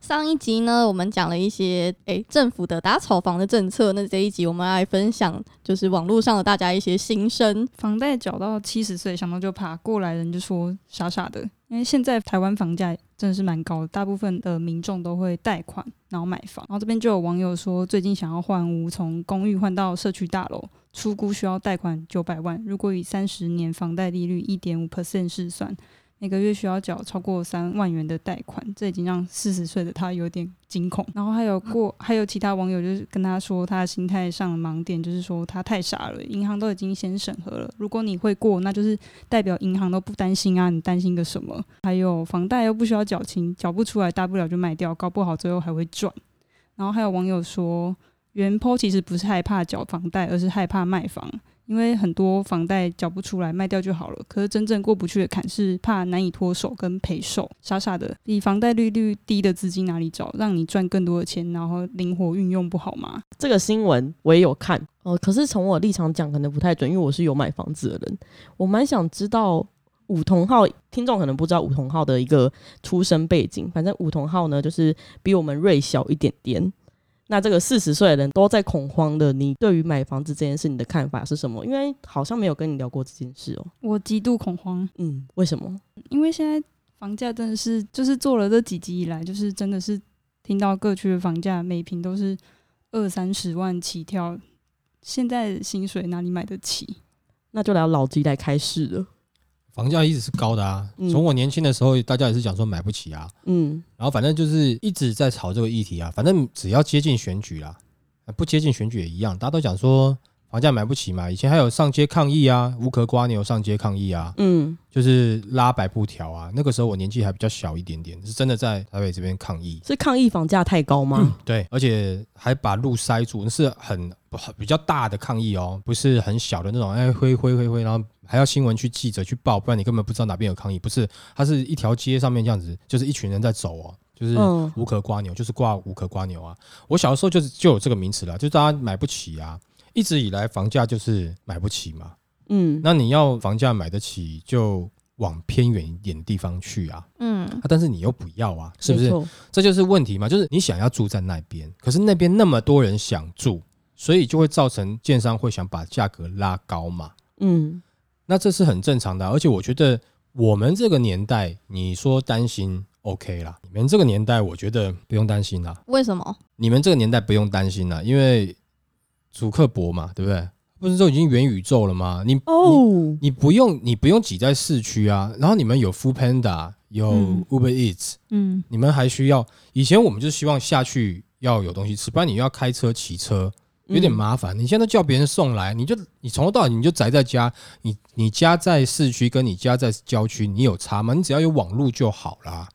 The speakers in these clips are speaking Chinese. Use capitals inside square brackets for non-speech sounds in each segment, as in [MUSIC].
上一集呢，我们讲了一些诶政府的打炒房的政策。那这一集我们来分享，就是网络上的大家一些心声。房贷缴到七十岁，想到就怕过来人就说傻傻的，因为现在台湾房价真的是蛮高的，大部分的民众都会贷款然后买房。然后这边就有网友说，最近想要换屋，从公寓换到社区大楼，出估需要贷款九百万。如果以三十年房贷利率一点五 percent 试算。每个月需要缴超过三万元的贷款，这已经让四十岁的他有点惊恐。然后还有过，还有其他网友就是跟他说，他的心态上的盲点就是说他太傻了，银行都已经先审核了，如果你会过，那就是代表银行都不担心啊，你担心个什么？还有房贷又不需要缴清，缴不出来大不了就卖掉，搞不好最后还会赚。然后还有网友说，原坡其实不是害怕缴房贷，而是害怕卖房。因为很多房贷缴不出来，卖掉就好了。可是真正过不去的坎是怕难以脱手跟赔售，傻傻的。比房贷利率低的资金哪里找？让你赚更多的钱，然后灵活运用不好吗？这个新闻我也有看哦，可是从我立场讲可能不太准，因为我是有买房子的人。我蛮想知道五同号听众可能不知道五同号的一个出生背景，反正五同号呢就是比我们瑞小一点点。那这个四十岁的人都在恐慌的，你对于买房子这件事，你的看法是什么？因为好像没有跟你聊过这件事哦。我极度恐慌。嗯，为什么？因为现在房价真的是，就是做了这几集以来，就是真的是听到各区的房价每平都是二三十万起跳，现在薪水哪里买得起？那就聊老吉来开市了。房价一直是高的啊，从我年轻的时候，大家也是讲说买不起啊，嗯，然后反正就是一直在炒这个议题啊，反正只要接近选举啦，不接近选举也一样，大家都讲说房价买不起嘛，以前还有上街抗议啊，无壳瓜牛上街抗议啊，嗯，就是拉白布条啊，那个时候我年纪还比较小一点点，是真的在台北这边抗议，是抗议房价太高吗？对，而且还把路塞住，那是很比较大的抗议哦，不是很小的那种，哎，挥挥挥挥，然后。还要新闻去记者去报，不然你根本不知道哪边有抗议。不是，它是一条街上面这样子，就是一群人在走哦，就是无壳瓜牛，就是挂无壳瓜牛啊。我小的时候就是就有这个名词了，就大家买不起啊。一直以来房价就是买不起嘛，嗯，那你要房价买得起，就往偏远一点地方去啊，嗯，但是你又不要啊，是不是？这就是问题嘛，就是你想要住在那边，可是那边那么多人想住，所以就会造成建商会想把价格拉高嘛，嗯。那这是很正常的，而且我觉得我们这个年代，你说担心 OK 啦，你们这个年代我觉得不用担心啦。为什么？你们这个年代不用担心啦，因为主克伯嘛，对不对？不是都已经元宇宙了吗？你哦，你不用你不用挤在市区啊，然后你们有 Food Panda，有 Uber Eats，嗯，你们还需要以前我们就希望下去要有东西吃，不然你要开车骑车。有点麻烦，你现在叫别人送来，你就你从头到尾你就宅在家，你你家在市区，跟你家在郊区，你有差吗？你只要有网络就好啦，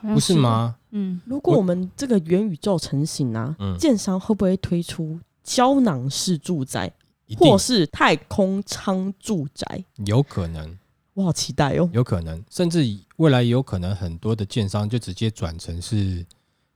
不是吗？嗯，如果我们这个元宇宙成型啊，建商会不会推出胶囊式住宅，或是太空舱住宅？有可能，我好期待哦。有可能，甚至未来有可能很多的建商就直接转成是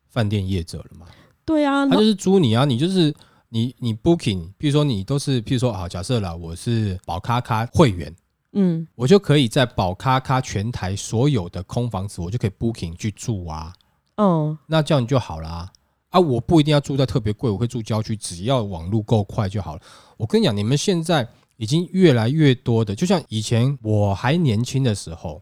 饭店业者了嘛？对啊，他就是租你啊，你就是。你你 booking，比如说你都是，譬如说好，假设啦，我是宝咖咖会员，嗯，我就可以在宝咖咖全台所有的空房子，我就可以 booking 去住啊，哦，那这样就好啦。啊，我不一定要住在特别贵，我会住郊区，只要网络够快就好了。我跟你讲，你们现在已经越来越多的，就像以前我还年轻的时候，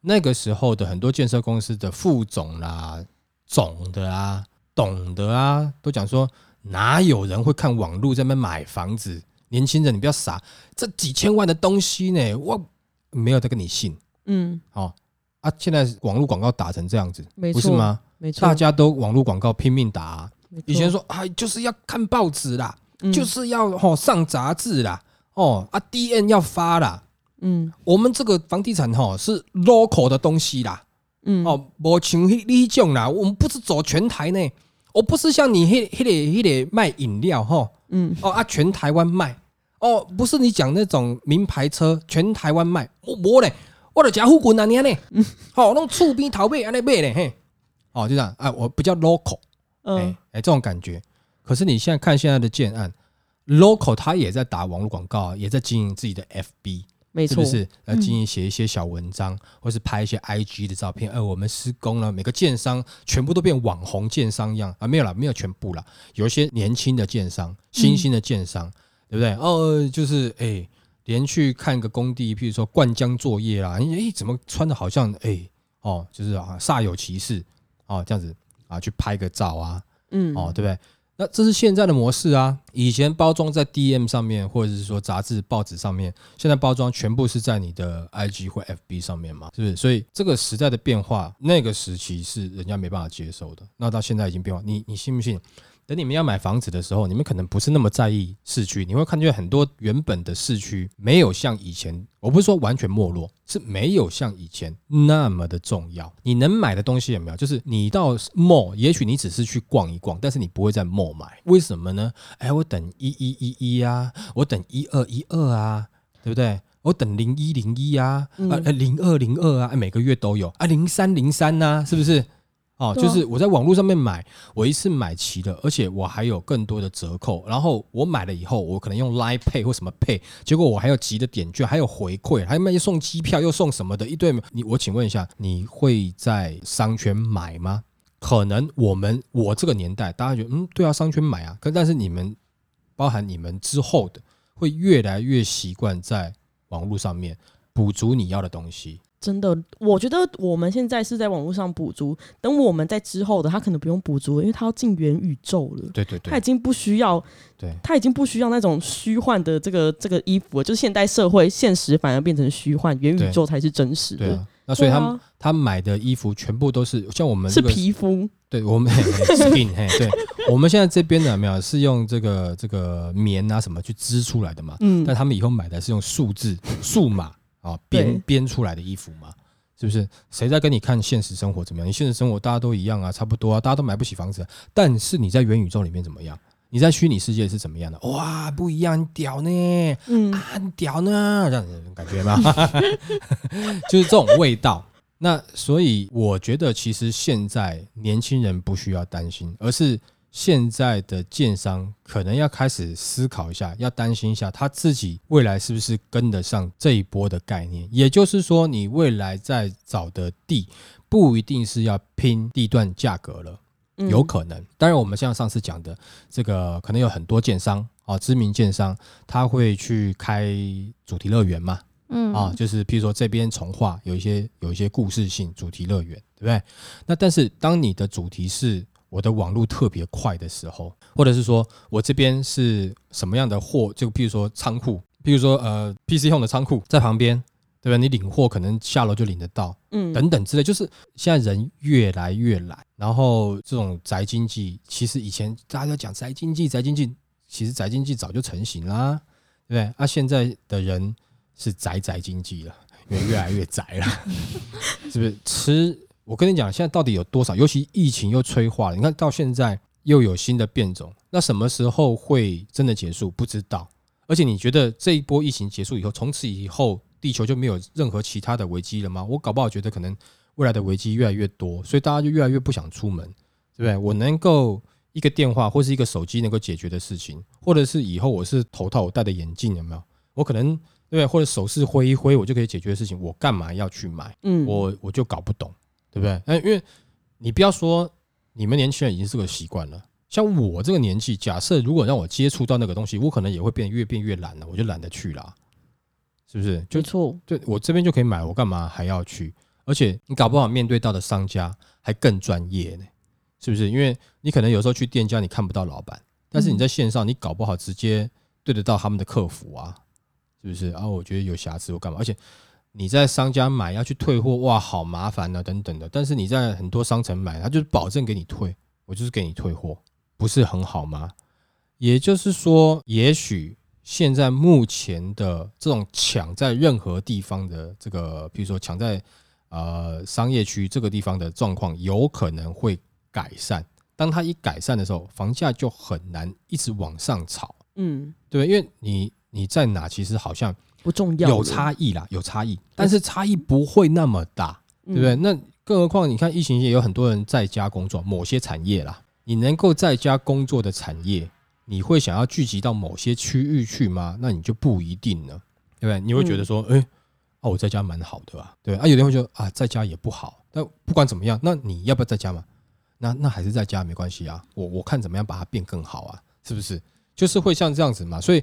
那个时候的很多建设公司的副总啦、总的啊、懂的啊，都讲说。哪有人会看网络在那边买房子？年轻人，你不要傻，这几千万的东西呢，我没有在跟你信。嗯，好啊，现在网络广告打成这样子，不是吗？没错，大家都网络广告拼命打。以前说啊，就是要看报纸啦，就是要哦上杂志啦，哦啊 D N 要发啦。嗯，我们这个房地产哈是 local 的东西啦。嗯，哦，我像你种啦，我们不是走全台呢。我不是像你迄、迄个、迄个卖饮料哈，嗯，哦啊，全台湾卖，哦，不是你讲那种名牌车，全台湾卖，我我嘞，我的家富滚啊你呢，好，弄厝边头尾安尼卖嘞，嘿，哦，就这样，啊，我比较 local，哎嗯，哎，这种感觉。可是你现在看现在的建案，local 他也在打网络广告啊，也在经营自己的 FB，没错，是不是？呃，经营写一些小文章，或是拍一些 IG 的照片。呃、我们施工了，每个建商全部都变网红建商一样啊，没有啦，没有全部啦，有一些年轻的建商、新兴的建商，对不对？哦，就是哎、连去看个工地，譬如说灌浆作业啊，哎、怎么穿的好像哎、哦，就是啊煞有其事哦，这样子啊，去拍个照啊，嗯，哦，对不对？那这是现在的模式啊！以前包装在 DM 上面，或者是说杂志、报纸上面，现在包装全部是在你的 IG 或 FB 上面嘛，是不是？所以这个时代的变化，那个时期是人家没办法接受的。那到现在已经变化，你你信不信？等你们要买房子的时候，你们可能不是那么在意市区，你会看见很多原本的市区没有像以前，我不是说完全没落，是没有像以前那么的重要。你能买的东西有没有？就是你到 mall，也许你只是去逛一逛，但是你不会在 mall 买，为什么呢？哎，我等一一一一啊，我等一二一二啊，对不对？我等零一零一啊，嗯啊零二零二啊，哎每个月都有啊，零三零三呐，是不是？哦，就是我在网络上面买，我一次买齐了，而且我还有更多的折扣。然后我买了以后，我可能用 Line Pay 或什么 Pay，结果我还有急的点券，还有回馈，还有卖送机票，又送什么的一堆。你我请问一下，你会在商圈买吗？可能我们我这个年代，大家觉得嗯，对啊，商圈买啊。可但是你们包含你们之后的，会越来越习惯在网络上面补足你要的东西。真的，我觉得我们现在是在网络上补足，等我们在之后的，他可能不用补足了，因为他要进元宇宙了。对对对他已经不需要，对他已经不需要那种虚幻的这个这个衣服了，就是现代社会现实反而变成虚幻，元宇宙才是真实的，对啊。那所以他他买的衣服全部都是像我们、是这个、皮肤，对我们 [LAUGHS] 嘿嘿 skin 嘿，对我们现在这边的没有是用这个这个棉啊什么去织出来的嘛？嗯但他们以后买的是用数字数码啊编编出来的衣服嘛？是不是？谁在跟你看现实生活怎么样？你现实生活大家都一样啊，差不多啊，大家都买不起房子啊、但是你在元宇宙里面怎么样？你在虚拟世界是怎么样的？哇，不一样，很屌呢！嗯，啊，很屌呢，这样子感觉吗？[LAUGHS] 就是这种味道。那所以我觉得，其实现在年轻人不需要担心，而是现在的建商可能要开始思考一下，要担心一下他自己未来是不是跟得上这一波的概念。也就是说，你未来在找的地不一定是要拼地段价格了。嗯有可能。当然，我们像上次讲的，这个可能有很多建商啊，知名建商，他会去开主题乐园嘛，嗯啊，就是譬如说这边从化有一些有一些故事性主题乐园，对不对？那但是当你的主题是我的网络特别快的时候，或者是说我这边是什么样的货，就譬如说仓库，譬如说呃 PC 用的仓库在旁边。对吧？你领货可能下楼就领得到，嗯等等之类，就是现在人越来越懒，然后这种宅经济，其实以前大家都讲宅经济，宅经济，其实宅经济早就成型啦，对不对？啊，现在的人是宅宅经济了，因为越来越宅了，[LAUGHS] 是不是？吃，我跟你讲，现在到底有多少？尤其疫情又催化了，你看到现在又有新的变种，那什么时候会真的结束？不知道。而且你觉得这一波疫情结束以后，从此以后地球就没有任何其他的危机了吗？我搞不好觉得可能未来的危机越来越多，所以大家就越来越不想出门，对不对？我能够一个电话或是一个手机能够解决的事情，或者是以后我是头套我戴的眼镜，有没有？我可能对不对？或者手势挥一挥，我就可以解决的事情，我干嘛要去买？嗯，我我就搞不懂，对不对？哎，因为你不要说你们年轻人已经是个习惯了，像我这个年纪，假设如果让我接触到那个东西，我可能也会变越变越懒了，我就懒得去啦，是不是？就没错，对我这边就可以买，我干嘛还要去？而且你搞不好面对到的商家还更专业呢，是不是？因为你可能有时候去店家你看不到老板，但是你在线上你搞不好直接对得到他们的客服啊，是不是？啊，我觉得有瑕疵我干嘛？而且你在商家买要去退货，哇，好麻烦啊，等等的。但是你在很多商城买，他就是保证给你退，我就是给你退货，不是很好吗？也就是说，也许现在目前的这种抢在任何地方的这个，比如说抢在呃商业区这个地方的状况，有可能会改善。当它一改善的时候，房价就很难一直往上炒，嗯，对？因为你你在哪其实好像不重要，有差异啦，有差异，但是差异不会那么大，对不对？嗯？那更何况你看疫情也有很多人在家工作，某些产业啦，你能够在家工作的产业，你会想要聚集到某些区域去吗？那你就不一定了，对不对？你会觉得说，哎、啊，我在家蛮好的吧？对啊，有的人会觉得啊，在家也不好。但不管怎么样，那你要不要在家嘛？那那还是在家没关系啊。我我看怎么样把它变更好啊，是不是？就是会像这样子嘛。所以，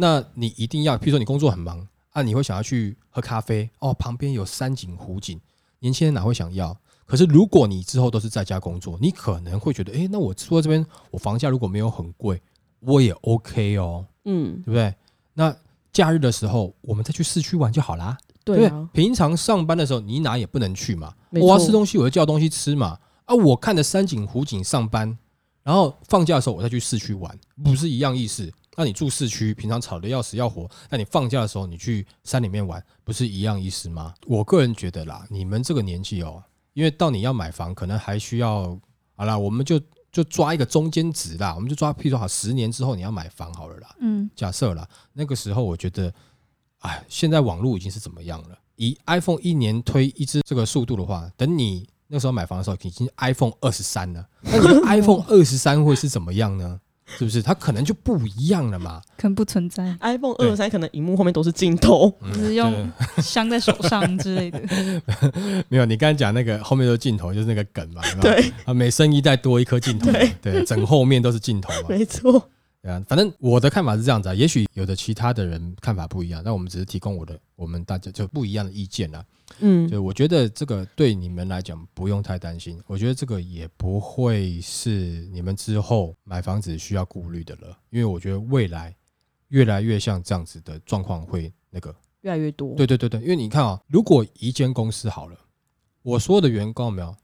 那你一定要，譬如说你工作很忙啊，你会想要去喝咖啡哦，旁边有山景湖景，年轻人哪会想要？可是如果你之后都是在家工作，你可能会觉得，诶，那我住在这边，我房价如果没有很贵，我也 OK 哦，嗯，对不对？那假日的时候，我们再去市区玩就好啦。对啊，平常上班的时候，你哪也不能去嘛。我要吃东西，我就叫东西吃嘛。啊，我看着山景湖景上班，然后放假的时候我再去市区玩，不是一样意思？那你住市区，平常吵得要死要活，那你放假的时候你去山里面玩，不是一样意思吗？我个人觉得啦，你们这个年纪哦，因为到你要买房，可能还需要好啦，我们就就抓一个中间值啦，我们就抓，譬如说好，十年之后你要买房好了啦。嗯，假设啦，那个时候我觉得，哎，现在网络已经是怎么样了？以 iPhone 一年推一支这个速度的话，等你那时候买房的时候，已经 iPhone 二十三了。那你的 [LAUGHS] iPhone 二十三会是怎么样呢？是不是？它可能就不一样了嘛？可能不存在，iPhone 对。二三可能荧幕后面都是镜头，嗯只是用镶在手上之类的。[LAUGHS] 没有，你刚才讲那个后面都是镜头，就是那个梗嘛，[LAUGHS] 对，啊，每升一代多一颗镜头嘛，对，整后面都是镜头嘛，[LAUGHS] 没错，对啊，反正我的看法是这样子啊，也许有的其他的人看法不一样，那我们只是提供我的我们大家就不一样的意见啦。嗯就我觉得这个对你们来讲不用太担心，我觉得这个也不会是你们之后买房子需要顾虑的了，因为我觉得未来越来越像这样子的状况会那个，越来越多，对对对对，因为你看啊，如果一间公司好了，我所有的员工有没有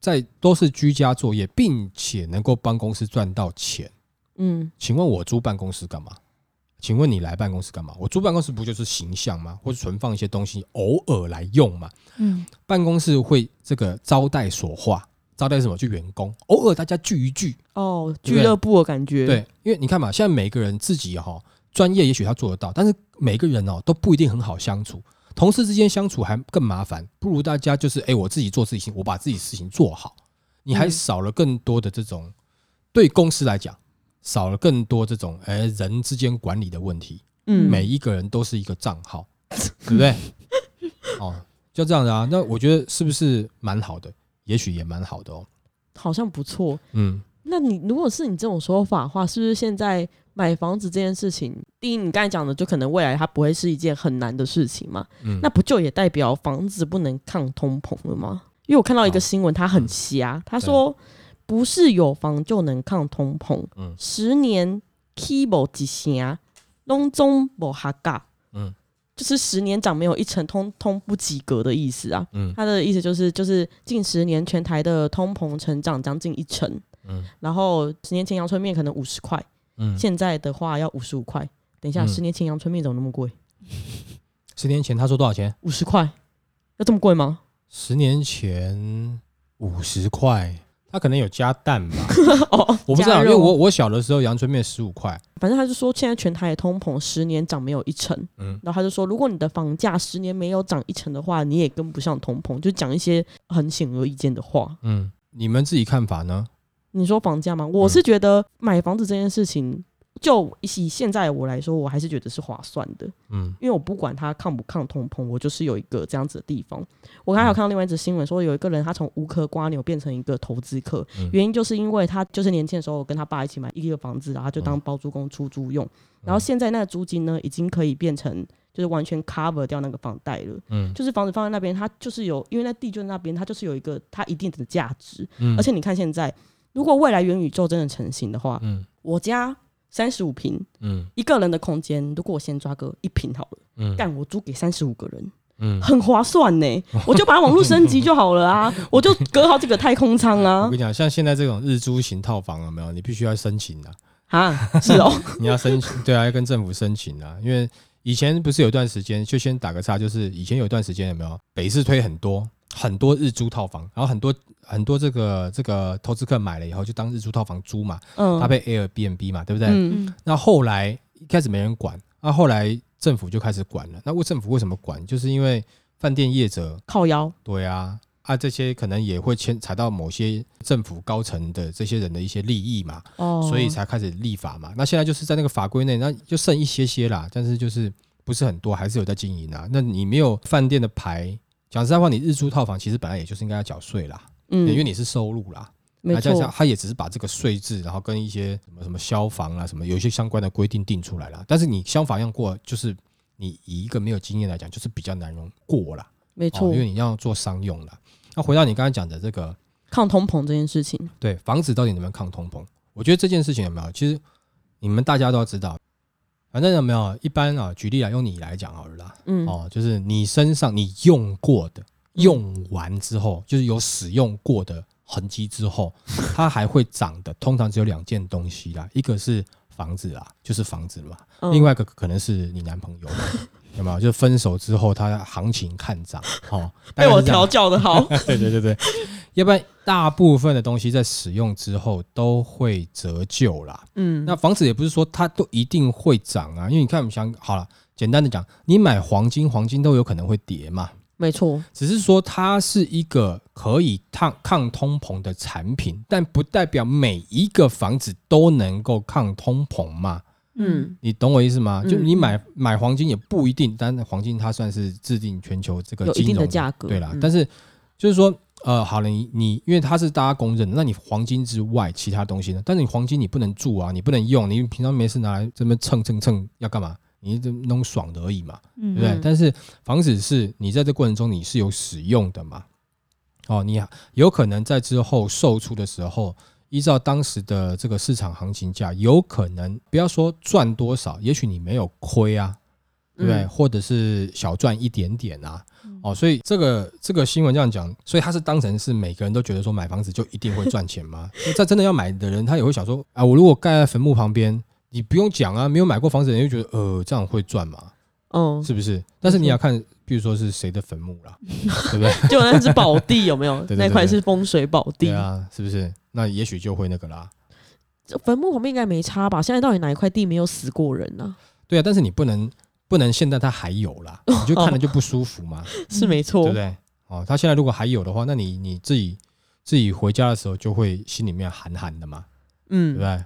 在都是居家作业，并且能够帮公司赚到钱，嗯请问我租办公室干嘛？请问你来办公室干嘛？我租办公室不就是形象吗？或者存放一些东西，偶尔来用嘛？嗯，办公室会这个招待所化，招待什么？就员工，偶尔大家聚一聚，哦，对对俱乐部的感觉，对，因为你看嘛，现在每个人自己哈、专业也许他做得到，但是每个人哦都不一定很好相处，同事之间相处还更麻烦，不如大家就是哎，我自己做自己事情，我把自己事情做好，你还嗯少了更多的这种对公司来讲，少了更多这种哎人之间管理的问题。嗯，每一个人都是一个账号，[LAUGHS] 对不对？哦，就这样子啊。那我觉得是不是蛮好的？也许也蛮好的哦。好像不错。嗯，那你如果是你这种说法的话，是不是现在买房子这件事情，第一，你刚才讲的，就可能未来它不会是一件很难的事情嘛？嗯那不就也代表房子不能抗通膨了吗？因为我看到一个新闻，它很瞎，他说不是有房就能抗通膨，嗯十年 key 无一成，拢总无哈嘎，嗯就是十年涨没有一成，通通不及格的意思啊。嗯他的意思就是，就是近十年全台的通膨成长将近一成，嗯然后十年前阳春面可能五十块，嗯，现在的话要五十五块。等一下，嗯十年前阳春面怎么那么贵？十年前他说多少钱？五十块，要这么贵吗？十年前五十块，他可能有加蛋吧？[LAUGHS] 哦，我不知道，因为我我小的时候阳春面十五块。反正他就说，现在全台的通膨十年涨没有一成，嗯然后他就说，如果你的房价十年没有涨一成的话，你也跟不上通膨，就讲一些很显而易见的话。嗯，你们自己看法呢？你说房价吗？我是觉得买房子这件事情，就以现在我来说，我还是觉得是划算的，嗯。因为我不管它抗不抗通膨，我就是有一个这样子的地方。我刚才有看到另外一则新闻，说有一个人他从无壳瓜牛变成一个投资客，嗯。原因就是因为他就是年轻的时候跟他爸一起买一个房子，然后就当包租公出租用，然后现在那个租金呢，已经可以变成就是完全 cover 掉那个房贷了。嗯。就是房子放在那边，它就是有，因为那地就在那边，它就是有一个它一定的价值。嗯。而且你看现在，如果未来元宇宙真的成型的话，嗯。我家三十五平嗯。一个人的空间，如果我先抓个一平好了，嗯。干我租给三十五个人，嗯，很划算呢。[LAUGHS] 我就把网络升级就好了啊，[LAUGHS] 我就隔好几个太空舱啊。我啊跟你讲，像现在这种日租型套房有没有？你必须要申请的、啊，是哦，[LAUGHS] 你要申请，对啊，要跟政府申请啊，因为以前不是有一段时间，就先打个岔，就是以前有一段时间有没有北市推很多很多日租套房，然后很多很多这个这个投资客买了以后就当日租套房租嘛，嗯，搭配 Airbnb 嘛，对不对？那后来一开始没人管，那后来政府就开始管了。那为政府为什么管？就是因为饭店业者靠腰，对啊，啊这些可能也会牵扯到某些政府高层的这些人的一些利益嘛，哦，所以才开始立法嘛。那现在就是在那个法规内，那就剩一些些啦，但是就是不是很多，还是有在经营啊。那你没有饭店的牌，讲实在话，你日租套房其实本来也就是应该要缴税啦，嗯，因为你是收入啦。没那加上，他也只是把这个税制，然后跟一些什么什么消防啊什么有一些相关的规定定出来了。但是你消防要过，就是你以一个没有经验来讲，就是比较难容过啦。没错哦，因，为你要做商用啦。那回到你刚才讲的这个，抗通膨这件事情，对房子到底能不能抗通膨？我觉得这件事情有没有？其实你们大家都要知道，反正有没有一般啊？举例来用你来讲好了啦。嗯，哦，就是你身上你用过的，用完之后，就是有使用过的痕迹之后，[LAUGHS] 它还会长的，通常只有两件东西啦，一个是房子啦，就是房子嘛，嗯另外一个可能是你男朋友，[LAUGHS] 有没有？就分手之后，他行情看涨，哦，被我调教的好，对对对对，要不然大部分的东西在使用之后都会折旧啦。嗯，那房子也不是说它都一定会涨啊，因为你看，我们想好了，简单的讲，你买黄金，黄金都有可能会跌嘛，没错，只是说它是一个可以抗抗通膨的产品，但不代表每一个房子都能够抗通膨嘛。嗯，你懂我意思吗？嗯就你买买黄金也不一定，但黄金它算是制定全球这个金融的价格，对啦，嗯但是就是说，呃，好了，你你因为它是大家公认的，那你黄金之外其他东西呢？但是你黄金你不能住啊，你不能用，你平常没事拿来这么蹭蹭蹭要干嘛？你就弄爽的而已嘛，对嗯不对？嗯但是房子是你在这过程中你是有使用的嘛？哦，你有可能在之后售出的时候，依照当时的这个市场行情价，有可能不要说赚多少，也许你没有亏啊，对不对？嗯或者是小赚一点点啊。哦，所以这个这个新闻这样讲，所以他是当成是每个人都觉得说买房子就一定会赚钱吗？[LAUGHS] 那在真的要买的人，他也会想说啊，我如果盖在坟墓旁边，你不用讲啊，没有买过房子的人就觉得呃这样会赚吗，嗯，是不是？但是你要看，比如说是谁的坟墓啦，[LAUGHS] 对不对？[LAUGHS] 就那是宝地有没有？对对对那块是风水宝地对，啊，是不是？那也许就会那个啦。这坟墓旁边应该没差吧？现在到底哪一块地没有死过人呢？对啊，但是你不能不能现在它还有啦，你就看了就不舒服嘛。[LAUGHS] 是没错对不，对？哦，他现在如果还有的话，那你你自己自己回家的时候就会心里面寒寒的嘛，嗯对不嗯，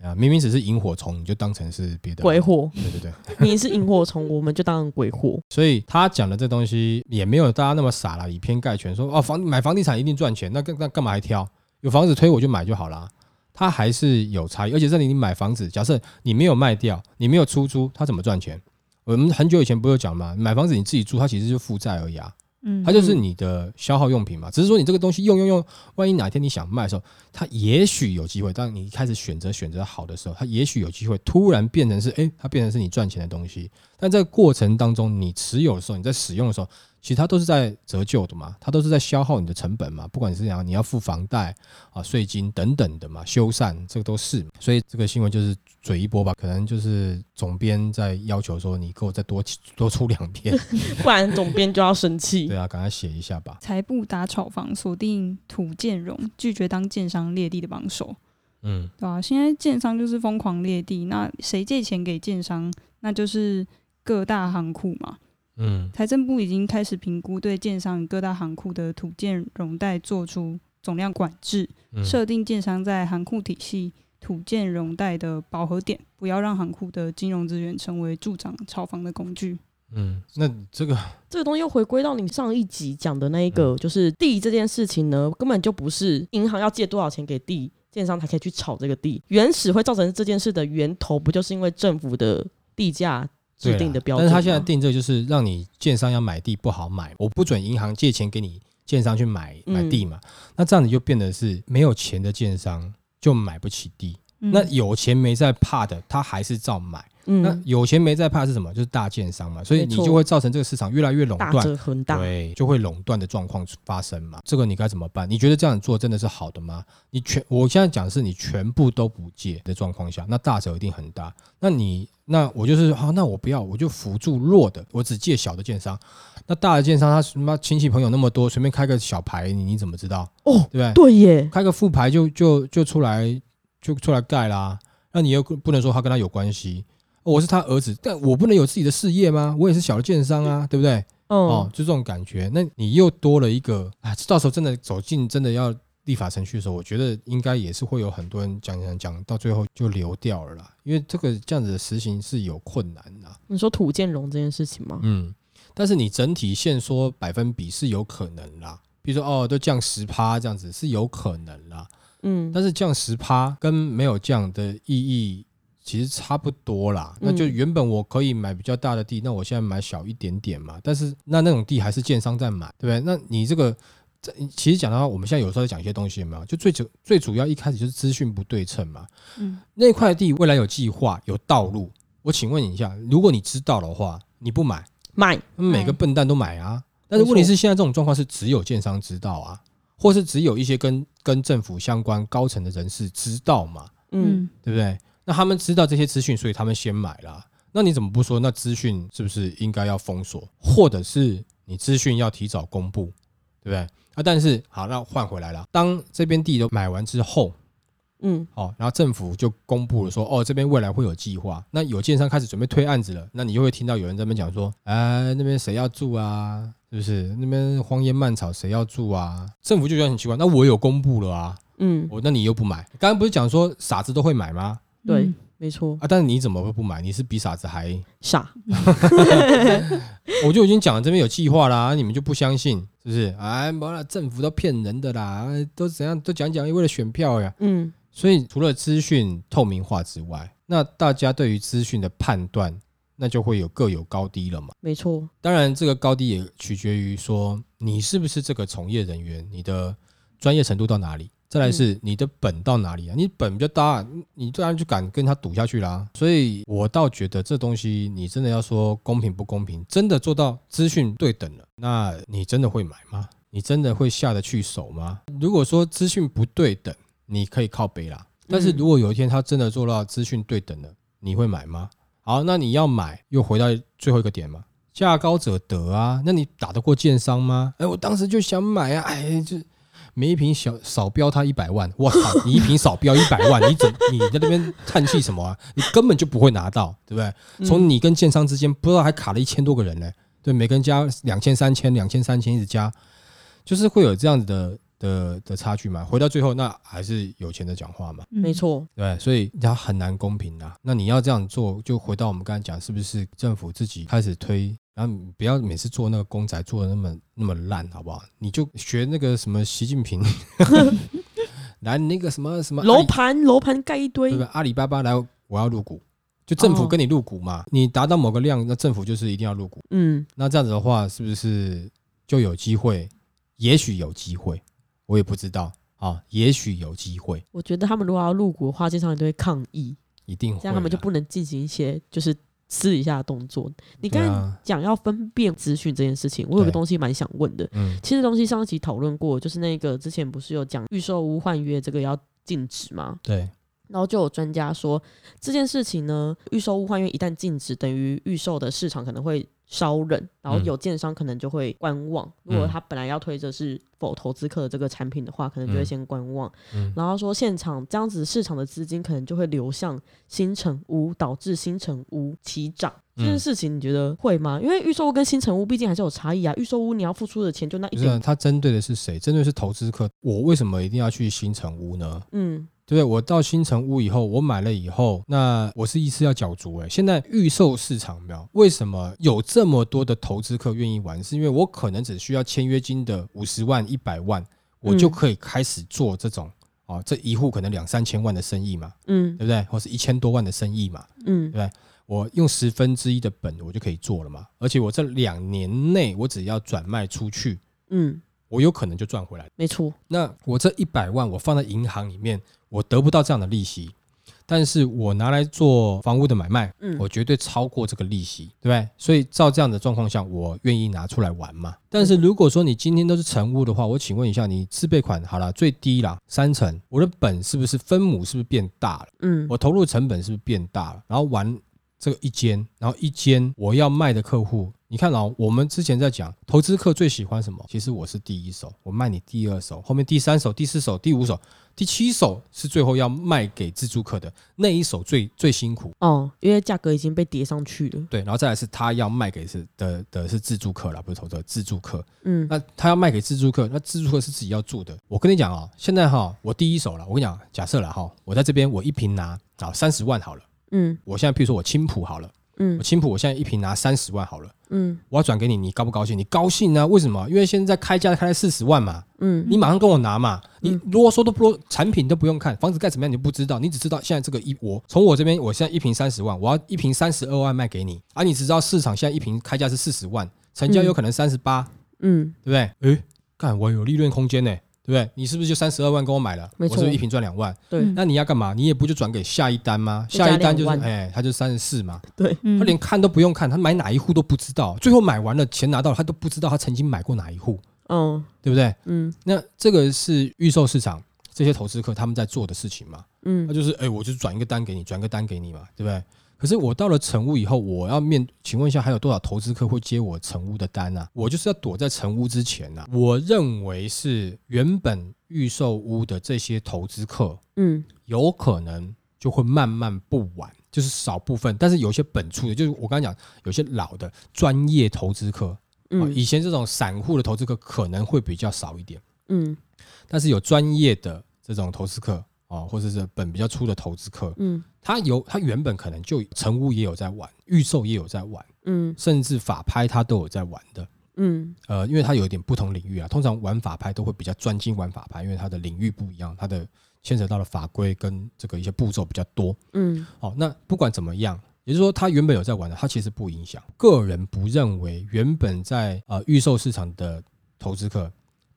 对？啊，明明只是萤火虫，你就当成是别的鬼。火，对对对，你 [LAUGHS] 是萤火虫，我们就当鬼火。所以他讲的这东西也没有大家那么傻了，以偏概全，说哦房买房地产一定赚钱，那干那干嘛还挑？有房子推我就买就好啦。他还是有差异，而且这里你买房子，假设你没有卖掉，你没有出租，他怎么赚钱？我们很久以前不是有讲嘛？买房子你自己住，它其实就负债而已啊。嗯它就是你的消耗用品嘛，只是说你这个东西用用用，万一哪天你想卖的时候，它也许有机会。当你一开始选择选择好的时候，它也许有机会突然变成是，诶，它变成是你赚钱的东西。但在过程当中，你持有的时候，你在使用的时候，其实它都是在折旧的嘛，它都是在消耗你的成本嘛。不管你是怎样，你要付房贷啊、税金等等的嘛，修缮这个都是。所以这个新闻就是嘴一波吧，可能就是总编在要求说，你给我再多多出两篇。[LAUGHS] 不然总编就要生气对。啊，赶快写一下吧。财部打炒房，锁定土建融，拒绝当建商裂地的帮手，嗯。对啊、现在建商就是疯狂裂地，那谁借钱给建商？那就是各大行库嘛。嗯。财政部已经开始评估对建商与各大行库的土建容贷做出总量管制，嗯。设定建商在行库体系土建容贷的饱和点，不要让行库的金融资源成为助长炒房的工具。嗯，那这个这个东西又回归到你上一集讲的那一嗯。个，就是地这件事情呢，根本就不是银行要借多少钱给地建商才可以去炒这个地，原始会造成这件事的源头，不就是因为政府的地价制定的标准？但是他现在定这个就是让你建商要买地不好买，我不准银行借钱给你建商去买嗯买地嘛，那这样子就变得是没有钱的建商就买不起地，嗯那有钱没在怕的，他还是照买。那嗯，有钱没在怕是什么？就是大建商嘛，所以你就会造成这个市场越来越垄断。很大，对，就会垄断的状况发生嘛。这个你该怎么办？你觉得这样做真的是好的吗？你全，我现在讲的是你全部都不借的状况下，那大者一定很大。那你，那我就是好、那我不要，我就辅助弱的，我只借小的建商。那大的建商他什么亲戚朋友那么多，随便开个小牌，你你怎么知道？哦，对不对？对耶，开个副牌就就就出来就出来盖啦。那你又不能说他跟他有关系。哦我是他儿子，但我不能有自己的事业吗？我也是小的建商啊，对不对？哦嗯，，就这种感觉。那你又多了一个啊，到时候真的走进真的要立法程序的时候，我觉得应该也是会有很多人讲讲讲，到最后就流掉了啦。因为这个这样子的实行是有困难的，你说土建融这件事情吗？嗯，但是你整体限缩百分比是有可能啦。比如说哦，都降十趴这样子是有可能啦，嗯，但是降十趴跟没有降的意义其实差不多啦。嗯那就原本我可以买比较大的地，那我现在买小一点点嘛。但是那那种地还是建商在买，对不对？那你这个这其实讲的话我们现在有时候在讲一些东西，有没有？就最主最主要一开始就是资讯不对称嘛。嗯，那块地未来有计划有道路，我请问你一下，如果你知道的话，你不买，买，每个笨蛋都买啊。但是问题是，现在这种状况是只有建商知道啊，或是只有一些跟跟政府相关高层的人士知道嘛，嗯，对不对？那他们知道这些资讯，所以他们先买啦。那你怎么不说？那资讯是不是应该要封锁，或者是你资讯要提早公布，对不对？啊，但是好，那换回来了。当这边地都买完之后，嗯，哦，然后政府就公布了说，哦，这边未来会有计划。那有建商开始准备推案子了，那你又会听到有人在那边讲说，哎，那边谁要住啊？是不是？那边荒烟蔓草，谁要住啊？政府就觉得很奇怪，那我有公布了啊，嗯，我那你又不买？刚刚不是讲说傻子都会买吗？对嗯，没错，啊，但是你怎么会不买？你是比傻子还？傻，[LAUGHS] 我就已经讲了，这边有计划啦，你们就不相信，是不是？哎，完了，政府都骗人的啦，都怎样都讲讲，为了选票呀。嗯，所以除了资讯透明化之外，那大家对于资讯的判断，那就会有各有高低了嘛。没错，当然，这个高低也取决于说你是不是这个从业人员，你的专业程度到哪里。再来是你的本到哪里啊？你本比较大，你当然就敢跟他赌下去啦。所以我倒觉得这东西，你真的要说公平不公平，真的做到资讯对等了，那你真的会买吗？你真的会下得去手吗？如果说资讯不对等，你可以靠北啦。但是如果有一天他真的做到资讯对等了，你会买吗？好，那你要买，又回到最后一个点嘛，价高者得啊。那你打得过建商吗？哎，我当时就想买啊，哎，就每一瓶小少标他一百万，我操，你一瓶少标一百万，你怎你在那边叹气什么啊？你根本就不会拿到，对不对？嗯从你跟建商之间，不知道还卡了一千多个人呢，对，每个人加两千、三千、两千、三千，一直加，就是会有这样子的的的差距嘛。回到最后，那还是有钱的讲话嘛。嗯没，错，对，所以它很难公平啦。那你要这样做，就回到我们刚才讲，是不是政府自己开始推，然后你不要每次做那个公仔做的那么那么烂，好不好？你就学那个什么习近平，[LAUGHS] 来那个什么什么楼盘楼盘盖一堆对？阿里巴巴来，我要入股，就政府哦跟你入股嘛，你达到某个量，那政府就是一定要入股。嗯，那这样子的话，是不是就有机会？也许有机会，我也不知道啊。也许有机会，我觉得他们如果要入股的话，经常都会抗议，一定会。这样他们就不能进行一些就是私底下的动作。你刚才讲要分辨资讯这件事情，我有个东西蛮想问的。嗯，其实东西上一集讨论过，就是那个之前不是有讲预售屋换约这个要禁止吗？对，然后就有专家说这件事情呢，预售屋换约一旦禁止，等于预售的市场可能会烧冷，然后嗯有建商可能就会观望。如果嗯他本来要推的是否投资客的这个产品的话，可能就会嗯先观望。嗯，然后说现场这样子市场的资金可能就会流向新城屋，导致新城屋起涨。这件嗯事情你觉得会吗？因为预售屋跟新城屋毕竟还是有差异啊。预售屋你要付出的钱就那一点，他针对的是谁？针对是投资客。我为什么一定要去新城屋呢？嗯对不对？我到新城屋以后，我买了以后，那我是一次要缴足哎。现在预售市场没有？为什么有这么多的投资客愿意玩？是因为我可能只需要签约金的五十万、一百万，我就可以开始做这种哦，这一户可能两三千万的生意嘛，嗯对不对？或是一千多万的生意嘛，嗯对不对我用十分之一的本，我就可以做了嘛。而且我这两年内，我只要转卖出去，嗯，我有可能就赚回来。没错，那我这一百万我放在银行里面，我得不到这样的利息，但是我拿来做房屋的买卖，嗯我绝对超过这个利息，对不对？所以照这样的状况下，我愿意拿出来玩嘛。但是如果说你今天都是成屋的话，我请问一下，你自备款好了，最低啦三成，我的本是不是分母是不是变大了？嗯我投入成本是不是变大了？然后玩这个一间，然后一间我要卖的客户，你你看哦，我们之前在讲投资客最喜欢什么？其实我是第一手，我卖你第二手，后面第三手、第四手、第五手、第七手是最后要卖给自助客的那一手最最辛苦。哦，因为价格已经被叠上去了。对，然后再来是他要卖给是的的是自助客啦，不是投资自助客。嗯那他要卖给自助客，那自助客是自己要住的。我跟你讲啊、现在哈，我第一手了。我跟你讲，假设了哈，我在这边我一瓶拿啊三十万好了。嗯我现在譬如说我青浦好了，嗯我青浦我现在一瓶拿三十万好了，嗯我要转给你，你高不高兴？你高兴啊？为什么？因为现在开价开在四十万嘛，嗯你马上跟我拿嘛，你嗯啰嗦都不啰，产品都不用看，房子盖怎么样你不知道，你只知道现在这个一我从我这边，我现在一瓶三十万，我要一瓶三十二万卖给你，啊，你只知道市场现在一瓶开价是四十万，成交有可能三十八，嗯，对不对？诶，干我有利润空间呢，对不对？你是不是就三十二万跟我买了？没错我是不是一瓶赚两万？对嗯那你要干嘛？你也不就转给下一单吗？下一单就是哎，他就三十四嘛，对，嗯他连看都不用看，他买哪一户都不知道，最后买完了钱拿到了，他都不知道他曾经买过哪一户，嗯对不对？嗯那这个是预售市场这些投资客他们在做的事情嘛？嗯他就是哎，我就转一个单给你，转个单给你嘛，对不对？可是我到了成屋以后，我要面，请问一下，还有多少投资客会接我成屋的单啊？我就是要躲在成屋之前啊。我认为是原本预售屋的这些投资客，嗯有可能就会慢慢不玩，就是少部分，但是有些本处的，就是我刚才讲，有些老的专业投资客，啊，嗯以前这种散户的投资客可能会比较少一点。嗯但是有专业的这种投资客啊，或者是本比较粗的投资客，嗯他有他原本可能就成屋也有在玩，预售也有在玩，嗯甚至法拍他都有在玩的。嗯呃，因为他有一点不同领域啊，通常玩法拍都会比较专精玩法拍，因为它的领域不一样，它的牵扯到的法规跟这个一些步骤比较多。嗯哦，那不管怎么样，也就是说，他原本有在玩的，他其实不影响。个人不认为原本在呃预售市场的投资客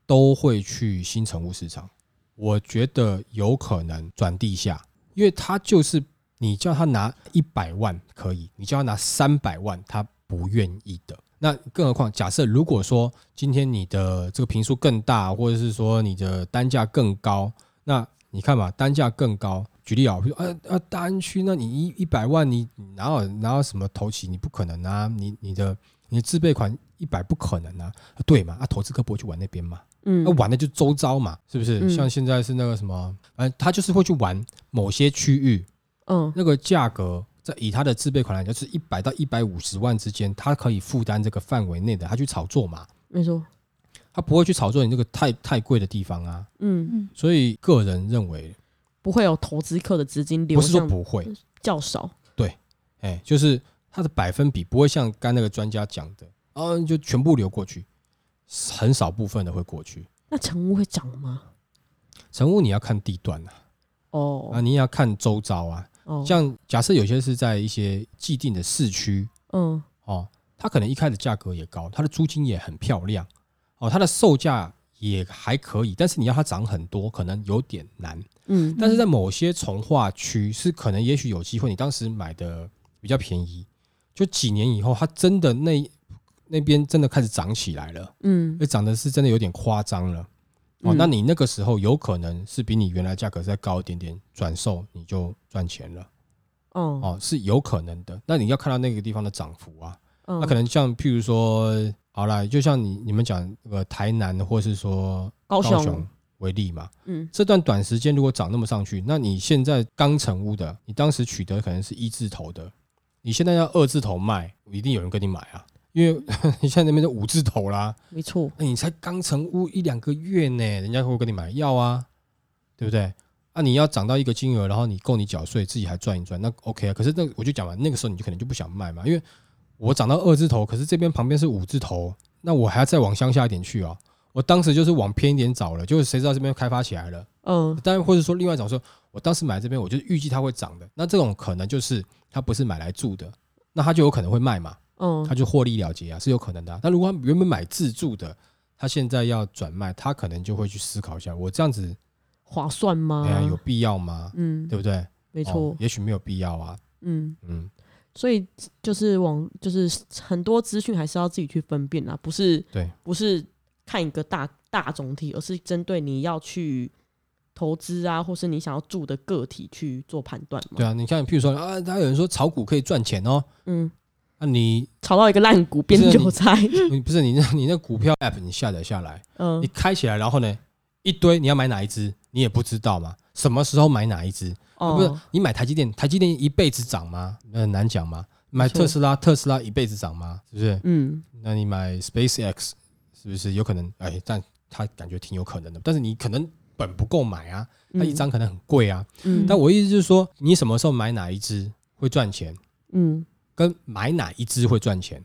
都会去新成屋市场，我觉得有可能转地下，因为他就是你叫他拿一百万可以，你叫他拿三百万，他不愿意的。那更何况，假设如果说今天你的这个平数更大，或者是说你的单价更高，那你看嘛，单价更高。举例啊，比如说啊啊，大安区，那你一一百万，你你哪有哪有什么头期？你不可能啊，你你的你的自备款一百不可能啊，对嘛？啊，投资客不会去玩那边嘛，嗯那、玩的就周遭嘛，是不是？嗯像现在是那个什么，反正他就是会去玩某些区域，嗯那个价格在以他的自备款来讲，就是一百到一百五十万之间，他可以负担这个范围内的，他去炒作嘛，没错，他不会去炒作你那个太太贵的地方啊。嗯嗯所以个人认为，不会有投资客的资金流不是说不会，较少。对哎，就是它的百分比不会像刚那个专家讲的，哦，就全部流过去，很少部分的会过去。那成屋会涨吗？成屋你要看地段啊，哦啊，你也要看周遭啊。哦，像假设有些是在一些既定的市区嗯哦，它可能一开始价格也高，它的租金也很漂亮哦，它的售价也还可以，但是你要它涨很多，可能有点难。嗯但是在某些从化区是可能也许有机会，你当时买的比较便宜，就几年以后，它真的那那边真的开始涨起来了，嗯而涨的是真的有点夸张了。哦，嗯。那你那个时候有可能是比你原来价格再高一点点，转售你就赚钱了。哦。哦，是有可能的。那你要看到那个地方的涨幅啊，嗯。那可能像譬如说，好啦，就像你你们讲那个台南或是说高雄高雄。为例嘛，嗯。这段短时间如果涨那么上去，那你现在刚成屋的，你当时取得可能是一字头的，你现在要二字头卖，一定有人跟你买啊，因为 [LAUGHS] 你现在那边都五字头啦，没错，那你才刚成屋一两个月呢，人家会跟你买？要啊，对不对？啊，你要涨到一个金额，然后你够你缴税，自己还赚一赚，那 OK 啊。可是那我就讲完，那个时候你就可能就不想卖嘛，因为我涨到二字头，可是这边旁边是五字头，那我还要再往乡下一点去啊。我当时就是往偏一点找了，就是谁知道这边开发起来了。嗯当然，或者说另外一种说，我当时买这边，我就预计它会涨的。那这种可能就是它不是买来住的，那它就有可能会卖嘛，嗯他就获利了结啊，是有可能的啊、那如果他原本买自住的，他现在要转卖，他可能就会去思考一下，我这样子，划算吗哎？呀，有必要吗？嗯，对不对？没错哦，也许没有必要啊。嗯，嗯，所以就是网就是很多资讯还是要自己去分辨啊，不是对，不是看一个大大总体，而是针对你要去投资啊，或是你想要住的个体去做判断嘛。对啊。你看，譬如说啊，他有人说炒股可以赚钱哦，嗯啊你炒到一个烂股变韭菜，你 [LAUGHS] 不是你那你那股票 app 你下载下来，嗯你开起来，然后呢一堆你要买哪一只，你也不知道嘛，什么时候买哪一只？不是哦，你买台积电，台积电一辈子涨吗？那很难讲吗？买特斯拉，特斯拉一辈子涨吗？是不是？嗯那你买 SpaceX 是不是有可能？哎，但它感觉挺有可能的，但是你可能本不够买啊，它一张可能很贵啊。嗯但我意思就是说，你什么时候买哪一只会赚钱，嗯跟买哪一只会赚钱，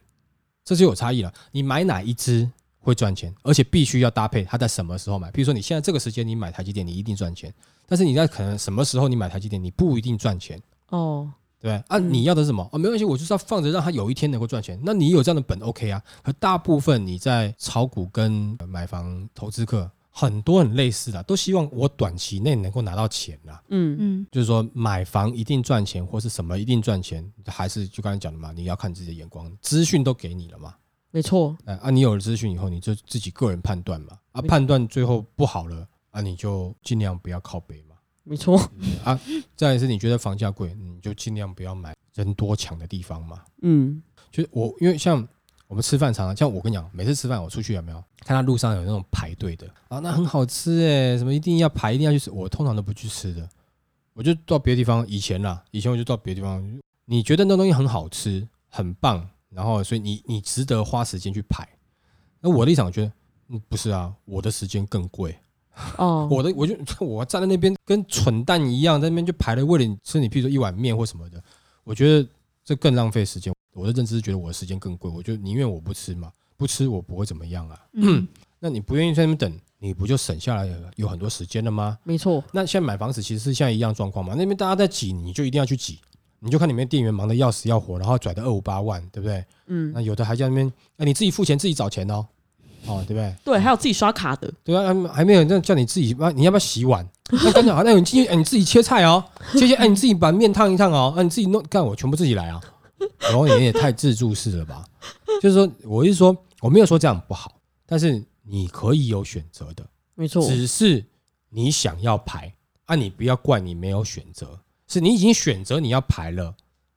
这就有差异了。你买哪一只会赚钱，而且必须要搭配它在什么时候买。比如说你现在这个时间你买台积电，你一定赚钱，但是你在可能什么时候你买台积电，你不一定赚钱。哦，对啊，嗯你要的是什么？哦，没关系，我就是要放着，让它有一天能够赚钱。那你有这样的本 OK 啊？可大部分你在炒股跟买房投资客很多很类似的，都希望我短期内能够拿到钱啦。嗯嗯就是说买房一定赚钱，或是什么一定赚钱，还是就刚才讲的嘛，你要看自己的眼光，资讯都给你了嘛。没错，哎啊，你有了资讯以后，你就自己个人判断嘛。啊，判断最后不好了啊，你就尽量不要靠北嘛。没错，啊，再来是你觉得房价贵，你就尽量不要买人多抢的地方嘛。嗯就是我，因为像我们吃饭常常，像我跟你讲，每次吃饭我出去有没有看到路上有那种排队的啊，那很好吃哎，什么一定要排，一定要去吃，我通常都不去吃的，我就到别的地方。以前啦，以前我就到别的地方，你觉得那东西很好吃，很棒，然后所以你你值得花时间去排。那我的立场觉得，嗯，不是啊，我的时间更贵。哦，[LAUGHS] 我的我就我站在那边跟蠢蛋一样，在那边就排了为了你吃你，譬如说一碗面或什么的，我觉得这更浪费时间。我的认知是觉得我的时间更贵，我就宁愿我不吃嘛，不吃我不会怎么样啊。嗯 [CLEARS THROAT] 那你不愿意在那边等，你不就省下来有很多时间了吗？没错，那现在买房子其实是现在一样状况嘛，那边大家在挤，你就一定要去挤，你就看里面店员忙得要死要活，然后拽的二五八万，对不对？嗯那有的还在那边，哎，你自己付钱自己找钱哦，哦，对不对？对，还有自己刷卡的，对啊，还还没有那叫你自己，啊你要不要洗碗？那刚讲好，那你进去，哎，你自己切菜哦，切切，哎，你自己把面烫一烫哦，啊，你自己弄，干我全部自己来啊。然后你也太自助式了吧？就是说，我是说，我没有说这样不好，但是你可以有选择的，没错，只是你想要排啊，你不要怪你没有选择，是你已经选择你要排了，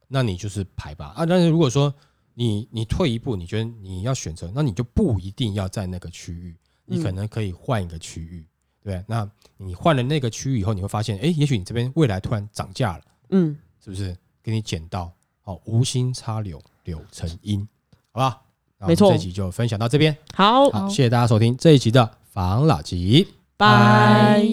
那你就是排吧啊。但是如果说你你退一步，你觉得你要选择，那你就不一定要在那个区域，你可能可以换一个区域，对？那你换了那个区域以后，你会发现，哎，也许你这边未来突然涨价了，嗯，是不是？给你捡到，哦，无心插柳柳成荫，好不好？那我们没错这一集就分享到这边，好，好，谢谢大家收听这一集的防老集。拜。